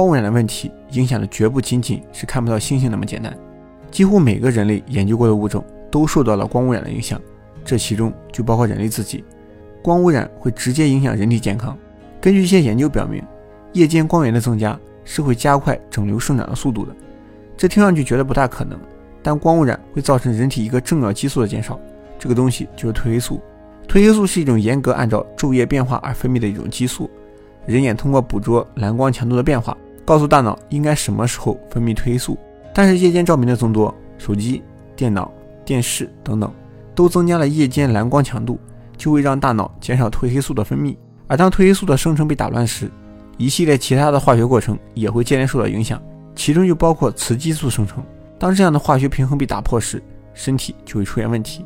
光污染的问题影响的绝不仅仅是看不到星星那么简单，几乎每个人类研究过的物种都受到了光污染的影响，这其中就包括人类自己。光污染会直接影响人体健康。根据一些研究表明，夜间光源的增加是会加快肿瘤生长的速度的。这听上去觉得不大可能，但光污染会造成人体一个重要激素的减少，这个东西就是褪黑素。褪黑素是一种严格按照昼夜变化而分泌的一种激素。人眼通过捕捉蓝光强度的变化，告诉大脑应该什么时候分泌褪黑素。但是夜间照明的增多，手机、电脑、电视等等，都增加了夜间蓝光强度，就会让大脑减少褪黑素的分泌。而当褪黑素的生成被打乱时，一系列其他的化学过程也会接连受到影响。其中就包括雌激素生成。当这样的化学平衡被打破时，身体就会出现问题。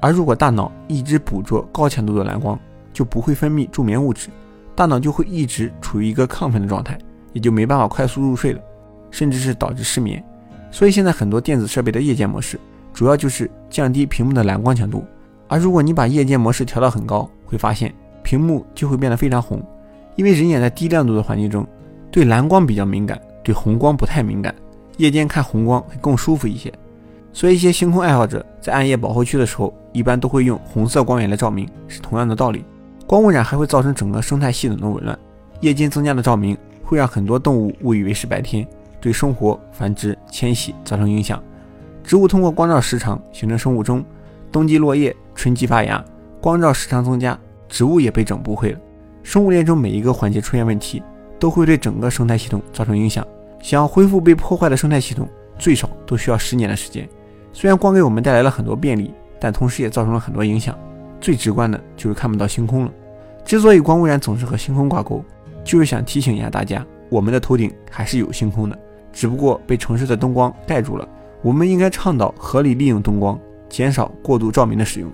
而如果大脑一直捕捉高强度的蓝光，就不会分泌助眠物质，大脑就会一直处于一个亢奋的状态，也就没办法快速入睡了，甚至是导致失眠。所以现在很多电子设备的夜间模式，主要就是降低屏幕的蓝光强度。而如果你把夜间模式调到很高，会发现屏幕就会变得非常红，因为人眼在低亮度的环境中，对蓝光比较敏感。对红光不太敏感，夜间看红光会更舒服一些，所以一些星空爱好者在暗夜保护区的时候，一般都会用红色光源来照明，是同样的道理。光污染还会造成整个生态系统的紊乱，夜间增加的照明会让很多动物误以为是白天，对生活、繁殖、迁徙造成影响。植物通过光照时长形成生物钟，冬季落叶，春季发芽，光照时长增加，植物也被整不会了。生物链中每一个环节出现问题。都会对整个生态系统造成影响。想要恢复被破坏的生态系统，最少都需要十年的时间。虽然光给我们带来了很多便利，但同时也造成了很多影响。最直观的就是看不到星空了。之所以光污染总是和星空挂钩，就是想提醒一下大家，我们的头顶还是有星空的，只不过被城市的灯光盖住了。我们应该倡导合理利用灯光，减少过度照明的使用。